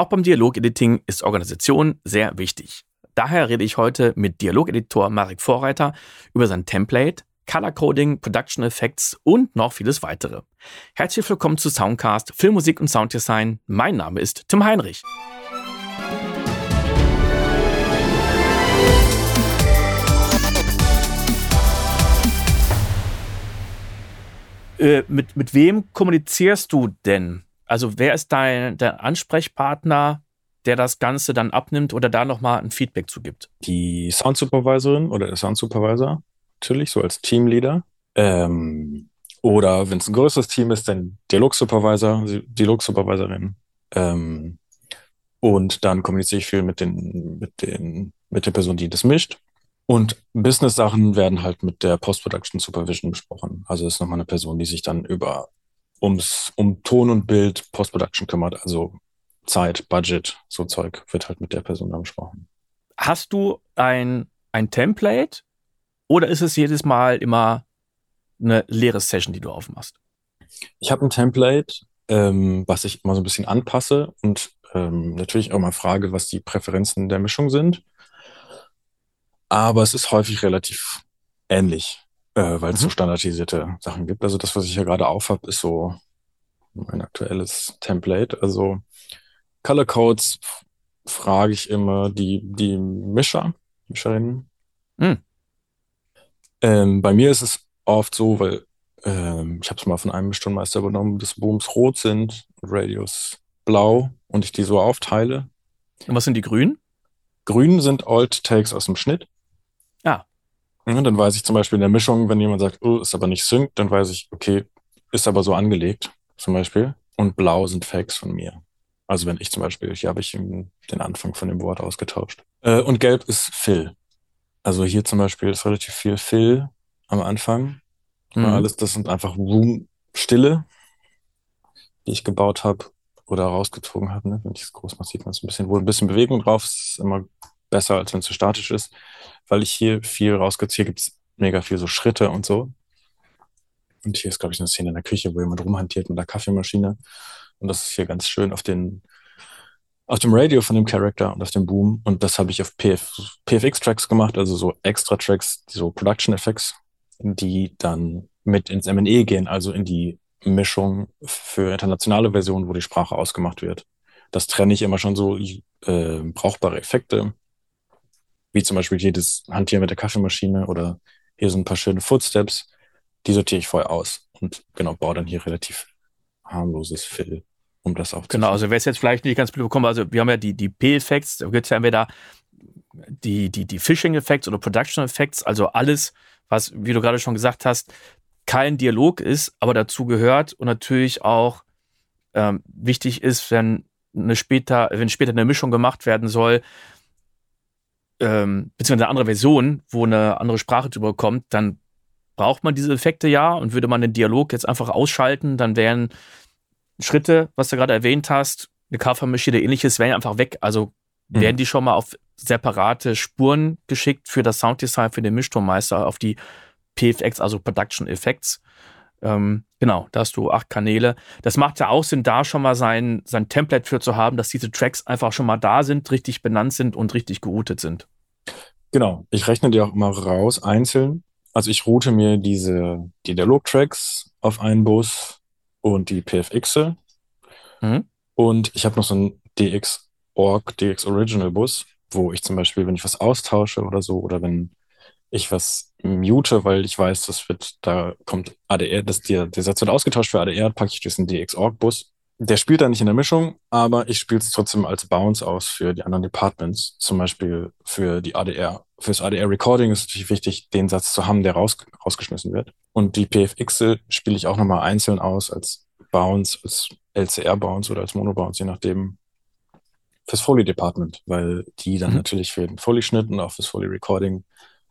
Auch beim Dialogediting ist Organisation sehr wichtig. Daher rede ich heute mit Dialogeditor Marek Vorreiter über sein Template, Color Coding, Production Effects und noch vieles weitere. Herzlich willkommen zu Soundcast, Filmmusik und Sounddesign. Mein Name ist Tim Heinrich. Äh, mit, mit wem kommunizierst du denn? Also wer ist dein der Ansprechpartner, der das Ganze dann abnimmt oder da nochmal ein Feedback zu gibt? Die Sound Supervisorin oder der Sound Supervisor, natürlich, so als Teamleader. Ähm, oder wenn es ein größeres Team ist, dann Dialog Supervisor, Dialog Supervisorin. Ähm, und dann kommuniziere ich viel mit den, mit den, mit der Person, die das mischt. Und Business-Sachen werden halt mit der Post-Production Supervision besprochen. Also ist nochmal eine Person, die sich dann über ums, um Ton und Bild Post-Production kümmert. Also Zeit, Budget, so Zeug wird halt mit der Person dann besprochen. Hast du ein, ein Template oder ist es jedes Mal immer eine leere Session, die du aufmachst? Ich habe ein Template, ähm, was ich immer so ein bisschen anpasse und ähm, natürlich auch mal frage, was die Präferenzen der Mischung sind aber es ist häufig relativ ähnlich, äh, weil es mhm. so standardisierte Sachen gibt. Also das, was ich ja gerade auf habe, ist so mein aktuelles Template. Also Color Codes frage ich immer die, die Mischer, Mischerinnen. Mhm. Ähm, bei mir ist es oft so, weil ähm, ich habe es mal von einem Stundenmeister übernommen, dass Booms rot sind und Radios blau und ich die so aufteile. Und was sind die grünen? Grün sind Alt Takes aus dem Schnitt. Ja. Dann weiß ich zum Beispiel in der Mischung, wenn jemand sagt, oh, ist aber nicht sync, dann weiß ich, okay, ist aber so angelegt, zum Beispiel. Und blau sind Fakes von mir. Also wenn ich zum Beispiel, hier habe ich den Anfang von dem Wort ausgetauscht. Äh, und gelb ist Fill. Also hier zum Beispiel ist relativ viel Fill am Anfang. Mhm. Alles, das sind einfach Room-Stille, die ich gebaut habe oder rausgezogen habe. Ne? Wenn ich es groß mache, sieht man es ein bisschen, wo ein bisschen Bewegung drauf ist, ist immer besser, als wenn es zu statisch ist, weil ich hier viel rausgeziehe, gibt es mega viel so Schritte und so. Und hier ist, glaube ich, eine Szene in der Küche, wo jemand rumhantiert mit der Kaffeemaschine. Und das ist hier ganz schön auf den, auf dem Radio von dem Charakter und auf dem Boom. Und das habe ich auf PF, PFX-Tracks gemacht, also so extra Tracks, so Production Effects, die dann mit ins ME gehen, also in die Mischung für internationale Versionen, wo die Sprache ausgemacht wird. Das trenne ich immer schon so äh, brauchbare Effekte wie zum Beispiel jedes Hantieren mit der Kaffeemaschine oder hier sind ein paar schöne Footsteps, die sortiere ich vorher aus und genau, baue dann hier relativ harmloses Fill, um das auch Genau, also wer es jetzt vielleicht nicht ganz bekommen, also wir haben ja die, die P-Effects, da gibt es ja entweder die, die, die Phishing-Effects oder Production-Effects, also alles, was, wie du gerade schon gesagt hast, kein Dialog ist, aber dazu gehört und natürlich auch ähm, wichtig ist, wenn eine später, wenn später eine Mischung gemacht werden soll, ähm, beziehungsweise eine andere Version, wo eine andere Sprache drüber kommt, dann braucht man diese Effekte ja und würde man den Dialog jetzt einfach ausschalten, dann wären Schritte, was du gerade erwähnt hast, eine Kaffeemaschine oder ähnliches, wären einfach weg. Also mhm. werden die schon mal auf separate Spuren geschickt für das Sounddesign, für den Mischtonmeister, auf die PFX, also Production Effects. Ähm, genau, da hast du acht Kanäle. Das macht ja auch Sinn, da schon mal sein, sein Template für zu haben, dass diese Tracks einfach schon mal da sind, richtig benannt sind und richtig geroutet sind. Genau, ich rechne die auch immer raus, einzeln. Also ich route mir diese, die Dialog-Tracks auf einen Bus und die PFX. Mhm. Und ich habe noch so einen DX-Org, DX-Original-Bus, wo ich zum Beispiel, wenn ich was austausche oder so, oder wenn ich was mute, weil ich weiß, das wird, da kommt ADR, dass der, der Satz wird ausgetauscht für ADR, packe ich diesen DX-Org-Bus. Der spielt da nicht in der Mischung, aber ich spiele es trotzdem als Bounce aus für die anderen Departments. Zum Beispiel für die ADR. Fürs ADR-Recording ist es natürlich wichtig, den Satz zu haben, der raus, rausgeschmissen wird. Und die PFX spiele ich auch nochmal einzeln aus als Bounce, als LCR-Bounce oder als Mono-Bounce, je nachdem, fürs Foley-Department, weil die dann mhm. natürlich für den Foley-Schnitt und auch fürs Foley-Recording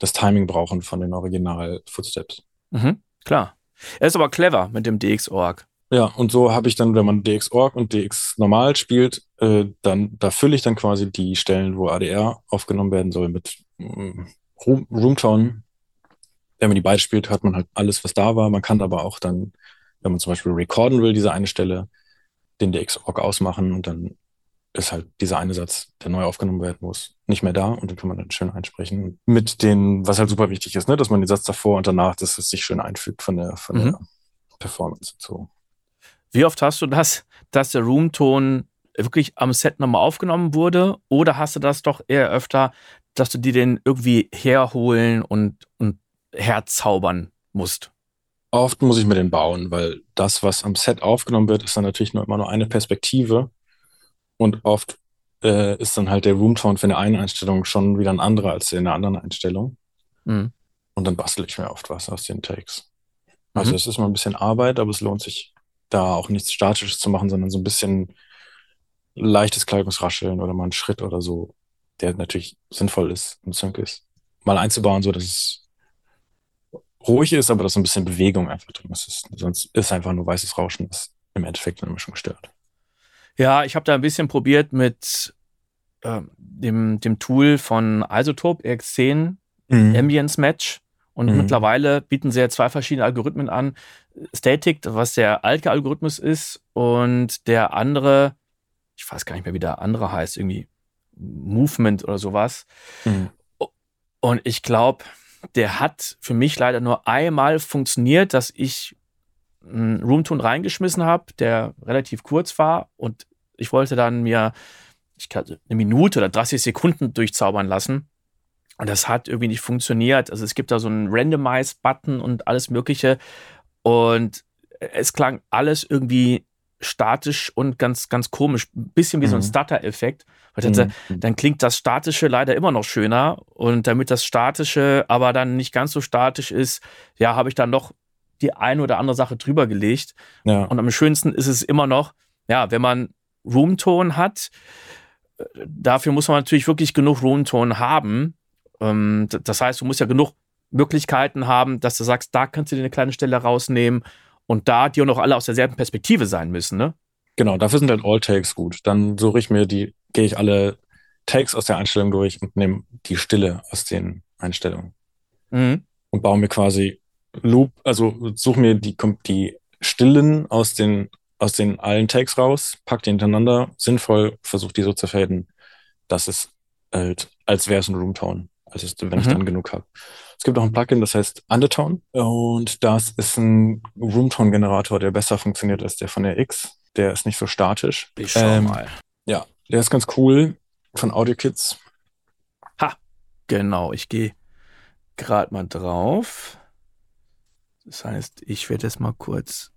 das Timing brauchen von den Original-Footsteps. Mhm, klar. Er ist aber clever mit dem DX-Org. Ja, und so habe ich dann, wenn man DX-Org und DX normal spielt, äh, dann da fülle ich dann quasi die Stellen, wo ADR aufgenommen werden soll, mit ähm, Room, Roomtone. Wenn man die beide spielt, hört man halt alles, was da war. Man kann aber auch dann, wenn man zum Beispiel recorden will, diese eine Stelle, den DX-Org ausmachen und dann ist halt dieser eine Satz, der neu aufgenommen werden muss, nicht mehr da und den kann man dann schön einsprechen. Mit den, was halt super wichtig ist, ne, dass man den Satz davor und danach, dass es sich schön einfügt von der, von mhm. der Performance und so. Wie oft hast du das, dass der Roomton wirklich am Set nochmal aufgenommen wurde? Oder hast du das doch eher öfter, dass du dir den irgendwie herholen und, und herzaubern musst? Oft muss ich mir den bauen, weil das, was am Set aufgenommen wird, ist dann natürlich nur immer nur eine Perspektive. Und oft äh, ist dann halt der Roomtone für eine eine Einstellung schon wieder ein anderer als in der anderen Einstellung. Mhm. Und dann bastel ich mir oft was aus den Takes. Also mhm. es ist mal ein bisschen Arbeit, aber es lohnt sich da auch nichts Statisches zu machen, sondern so ein bisschen leichtes Kleidungsrascheln oder mal einen Schritt oder so, der natürlich sinnvoll ist und Sync ist, mal einzubauen, so dass es ruhig ist, aber dass so ein bisschen Bewegung einfach drin ist. Sonst ist einfach nur weißes Rauschen, das im Endeffekt eine Mischung stört. Ja, ich habe da ein bisschen probiert mit äh, dem, dem Tool von Isotope RX10 mhm. Ambience Match. Und mhm. mittlerweile bieten sie ja zwei verschiedene Algorithmen an. Static, was der alte Algorithmus ist, und der andere, ich weiß gar nicht mehr, wie der andere heißt, irgendwie Movement oder sowas. Mhm. Und ich glaube, der hat für mich leider nur einmal funktioniert, dass ich einen Roomtone reingeschmissen habe, der relativ kurz war und ich wollte dann mir ich eine Minute oder 30 Sekunden durchzaubern lassen. Und das hat irgendwie nicht funktioniert. Also es gibt da so einen Randomize-Button und alles Mögliche. Und es klang alles irgendwie statisch und ganz, ganz komisch. Ein bisschen wie mhm. so ein mhm. Stutter-Effekt. Mhm. Dann klingt das Statische leider immer noch schöner. Und damit das Statische aber dann nicht ganz so statisch ist, ja, habe ich dann noch die eine oder andere Sache drüber gelegt. Ja. Und am schönsten ist es immer noch, ja, wenn man Roomton hat, dafür muss man natürlich wirklich genug Roomton haben. Ähm, das heißt, du musst ja genug Möglichkeiten haben, dass du sagst, da kannst du dir eine kleine Stelle rausnehmen und da die auch noch alle aus derselben Perspektive sein müssen, ne? Genau, dafür sind halt All-Takes gut. Dann suche ich mir die, gehe ich alle Takes aus der Einstellung durch und nehme die Stille aus den Einstellungen. Mhm. Und baue mir quasi Loop, also suche mir die, die Stillen aus den, aus den allen Takes raus, pack die hintereinander, sinnvoll, versuche die so zu faden, dass es halt, als wäre es ein Roomtone, also wenn mhm. ich dann genug habe. Es gibt auch ein Plugin, das heißt Undertone. Und das ist ein Roomtone-Generator, der besser funktioniert als der von der X. Der ist nicht so statisch. Ich schau ähm, mal. Ja, der ist ganz cool von AudioKits. Ha, genau. Ich gehe gerade mal drauf. Das heißt, ich werde jetzt mal kurz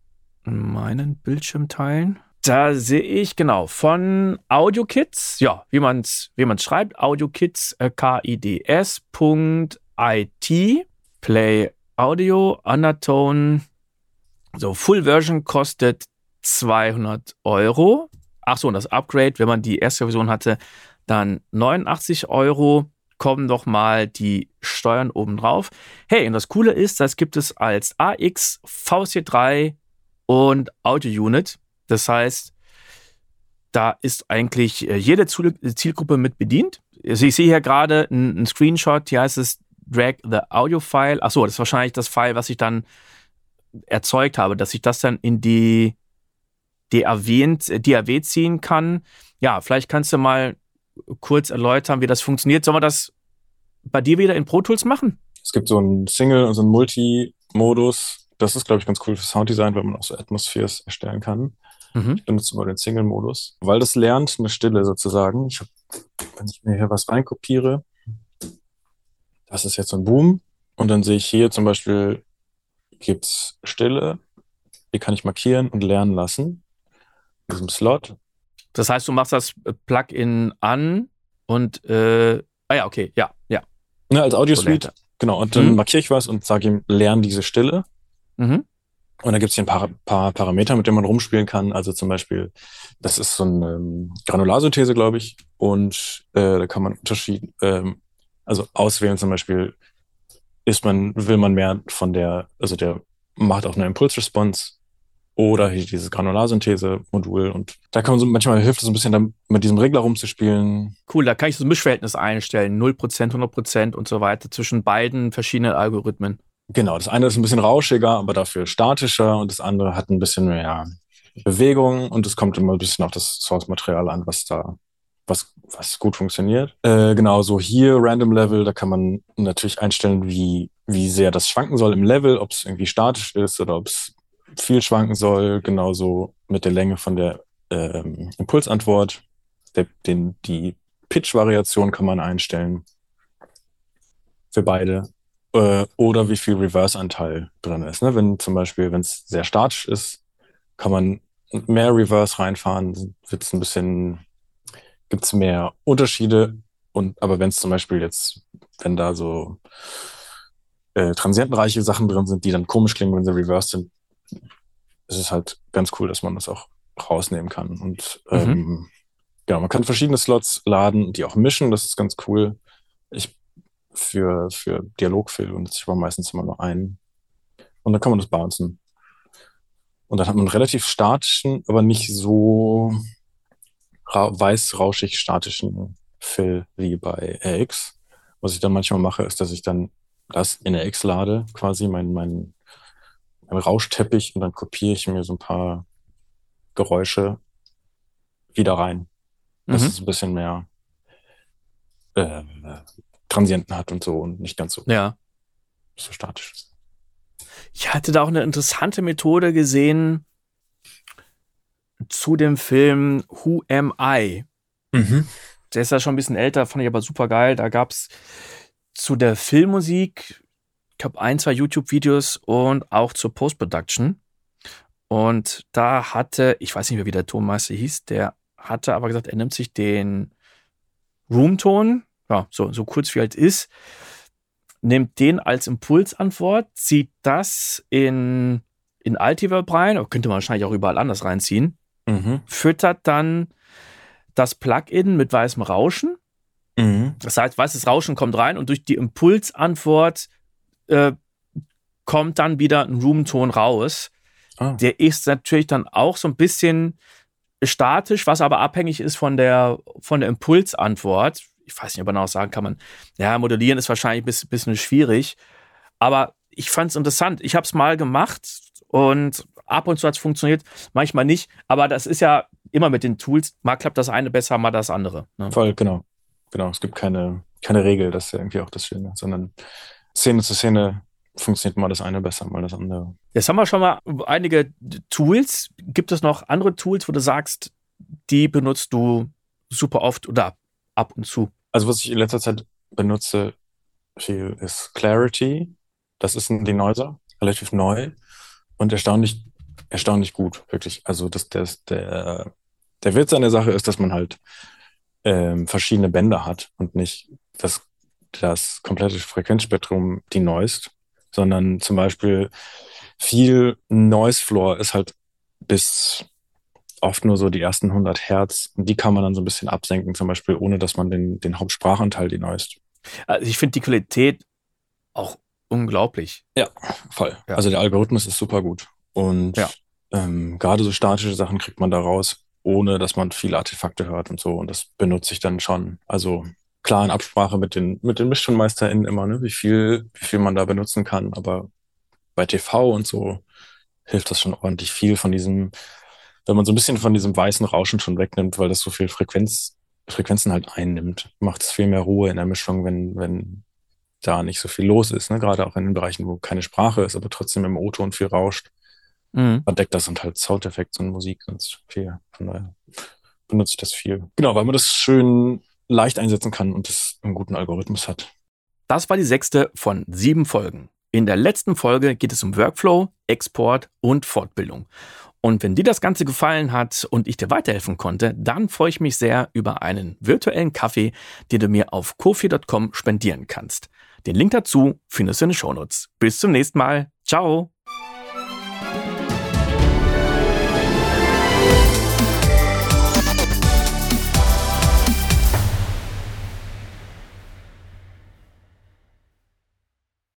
meinen Bildschirm teilen. Da sehe ich genau von AudioKits, ja, wie man es wie man's schreibt, AudioKits, äh, K-I-D-S. IT, Play Audio, Undertone. So, Full Version kostet 200 Euro. Achso, und das Upgrade, wenn man die erste Version hatte, dann 89 Euro. Kommen doch mal die Steuern obendrauf. Hey, und das Coole ist, das gibt es als AX, VC3 und Audio Unit. Das heißt, da ist eigentlich äh, jede Zielgruppe mit bedient. Also ich sehe hier gerade einen Screenshot, hier heißt es drag the audio file. Achso, das ist wahrscheinlich das File, was ich dann erzeugt habe, dass ich das dann in die DAW, DAW ziehen kann. Ja, vielleicht kannst du mal kurz erläutern, wie das funktioniert. Sollen wir das bei dir wieder in Pro Tools machen? Es gibt so einen Single- und so einen Multi-Modus. Das ist, glaube ich, ganz cool für Sounddesign, weil man auch so Atmospheres erstellen kann. Mhm. Ich benutze mal den Single-Modus, weil das lernt eine Stille sozusagen. Ich hab, wenn ich mir hier was reinkopiere, das ist jetzt so ein Boom. Und dann sehe ich hier zum Beispiel, gibt es Stille. Die kann ich markieren und lernen lassen. In diesem Slot. Das heißt, du machst das Plugin an und, äh, ah ja, okay, ja, ja. Ne, als Audio-Suite, so genau. Und dann mhm. markiere ich was und sage ihm, lern diese Stille. Mhm. Und dann gibt es hier ein paar, paar, Parameter, mit denen man rumspielen kann. Also zum Beispiel, das ist so eine ähm, Granularsynthese, glaube ich. Und äh, da kann man Unterschied, ähm, also auswählen zum Beispiel, ist man, will man mehr von der, also der macht auch eine Impulsresponse oder hier dieses Granularsynthese-Modul und da kann man so, manchmal hilft es so ein bisschen dann mit diesem Regler rumzuspielen. Cool, da kann ich so ein Mischverhältnis einstellen, 0%, 100% und so weiter zwischen beiden verschiedenen Algorithmen. Genau, das eine ist ein bisschen rauschiger, aber dafür statischer und das andere hat ein bisschen mehr Bewegung und es kommt immer ein bisschen auf das Source-Material an, was da, was, was gut funktioniert. Äh, genauso hier Random Level, da kann man natürlich einstellen, wie, wie sehr das schwanken soll im Level, ob es irgendwie statisch ist oder ob es viel schwanken soll. Genauso mit der Länge von der ähm, Impulsantwort. Der, den, die Pitch-Variation kann man einstellen für beide. Äh, oder wie viel Reverse-Anteil drin ist. Ne? Wenn zum Beispiel, wenn es sehr statisch ist, kann man mehr Reverse reinfahren, wird es ein bisschen, gibt es mehr Unterschiede. Und aber wenn es zum Beispiel jetzt, wenn da so äh, transientenreiche Sachen drin sind, die dann komisch klingen, wenn sie reversed sind, ist es halt ganz cool, dass man das auch rausnehmen kann. Und mhm. ähm, genau, man kann verschiedene Slots laden, die auch mischen, das ist ganz cool. Ich für, für Dialogfilme und ich war meistens immer nur einen. Und dann kann man das bouncen. Und dann hat man einen relativ statischen, aber nicht so ra weiß-rauschig statischen Fill wie bei RX. Was ich dann manchmal mache, ist, dass ich dann das in RX lade, quasi mein, mein, mein Rauschteppich und dann kopiere ich mir so ein paar Geräusche wieder rein. Das mhm. ist ein bisschen mehr äh, Transienten hat und so und nicht ganz so, ja. so statisch. Ich hatte da auch eine interessante Methode gesehen zu dem Film Who Am I? Mhm. Der ist ja schon ein bisschen älter, fand ich aber super geil. Da gab es zu der Filmmusik, ich glaube, ein, zwei YouTube-Videos und auch zur Post-Production. Und da hatte, ich weiß nicht mehr, wie der Tonmeister hieß, der hatte aber gesagt, er nimmt sich den Roomton, ja, so, so kurz wie halt ist, nimmt den als Impulsantwort, zieht das in, in Altiverb rein, könnte man wahrscheinlich auch überall anders reinziehen, mhm. füttert dann das Plugin mit weißem Rauschen. Mhm. Das heißt, weißes Rauschen kommt rein und durch die Impulsantwort äh, kommt dann wieder ein Roomton raus. Ah. Der ist natürlich dann auch so ein bisschen statisch, was aber abhängig ist von der, von der Impulsantwort ich weiß nicht, ob man auch sagen kann, man, ja, modellieren ist wahrscheinlich ein bisschen, bisschen schwierig. Aber ich fand es interessant. Ich habe es mal gemacht und ab und zu hat es funktioniert, manchmal nicht. Aber das ist ja immer mit den Tools. Mal klappt das eine besser, mal das andere. Ne? Voll, genau. Genau. Es gibt keine, keine Regel, das ist ja irgendwie auch das Schöne, sondern Szene zu Szene funktioniert mal das eine besser, mal das andere. Jetzt haben wir schon mal einige Tools. Gibt es noch andere Tools, wo du sagst, die benutzt du super oft oder ab und zu. Also was ich in letzter Zeit benutze viel ist Clarity. Das ist ein Denoiser, relativ neu und erstaunlich, erstaunlich gut, wirklich. Also das, das, der, der Witz an der Sache ist, dass man halt ähm, verschiedene Bänder hat und nicht das, das komplette Frequenzspektrum denoist, sondern zum Beispiel viel Noise Floor ist halt bis oft nur so die ersten 100 Hertz. Und die kann man dann so ein bisschen absenken, zum Beispiel, ohne dass man den, den Hauptsprachanteil denoist. Also ich finde die Qualität auch unglaublich. Ja, voll. Ja. Also der Algorithmus ist super gut. Und ja. ähm, gerade so statische Sachen kriegt man da raus, ohne dass man viele Artefakte hört und so. Und das benutze ich dann schon. Also klar in Absprache mit den, mit den MischtonmeisterInnen immer, ne, wie viel, wie viel man da benutzen kann. Aber bei TV und so hilft das schon ordentlich viel von diesem wenn man so ein bisschen von diesem weißen Rauschen schon wegnimmt, weil das so viel Frequenz, Frequenzen halt einnimmt, macht es viel mehr Ruhe in der Mischung, wenn, wenn da nicht so viel los ist. Ne? Gerade auch in den Bereichen, wo keine Sprache ist, aber trotzdem im O-Ton viel rauscht. Mhm. Das und halt Soundeffekte und Musik ganz viel. Von daher benutze ich das viel. Genau, weil man das schön leicht einsetzen kann und es einen guten Algorithmus hat. Das war die sechste von sieben Folgen. In der letzten Folge geht es um Workflow, Export und Fortbildung. Und wenn dir das Ganze gefallen hat und ich dir weiterhelfen konnte, dann freue ich mich sehr über einen virtuellen Kaffee, den du mir auf kofi.com spendieren kannst. Den Link dazu findest du in den Shownotes. Bis zum nächsten Mal. Ciao!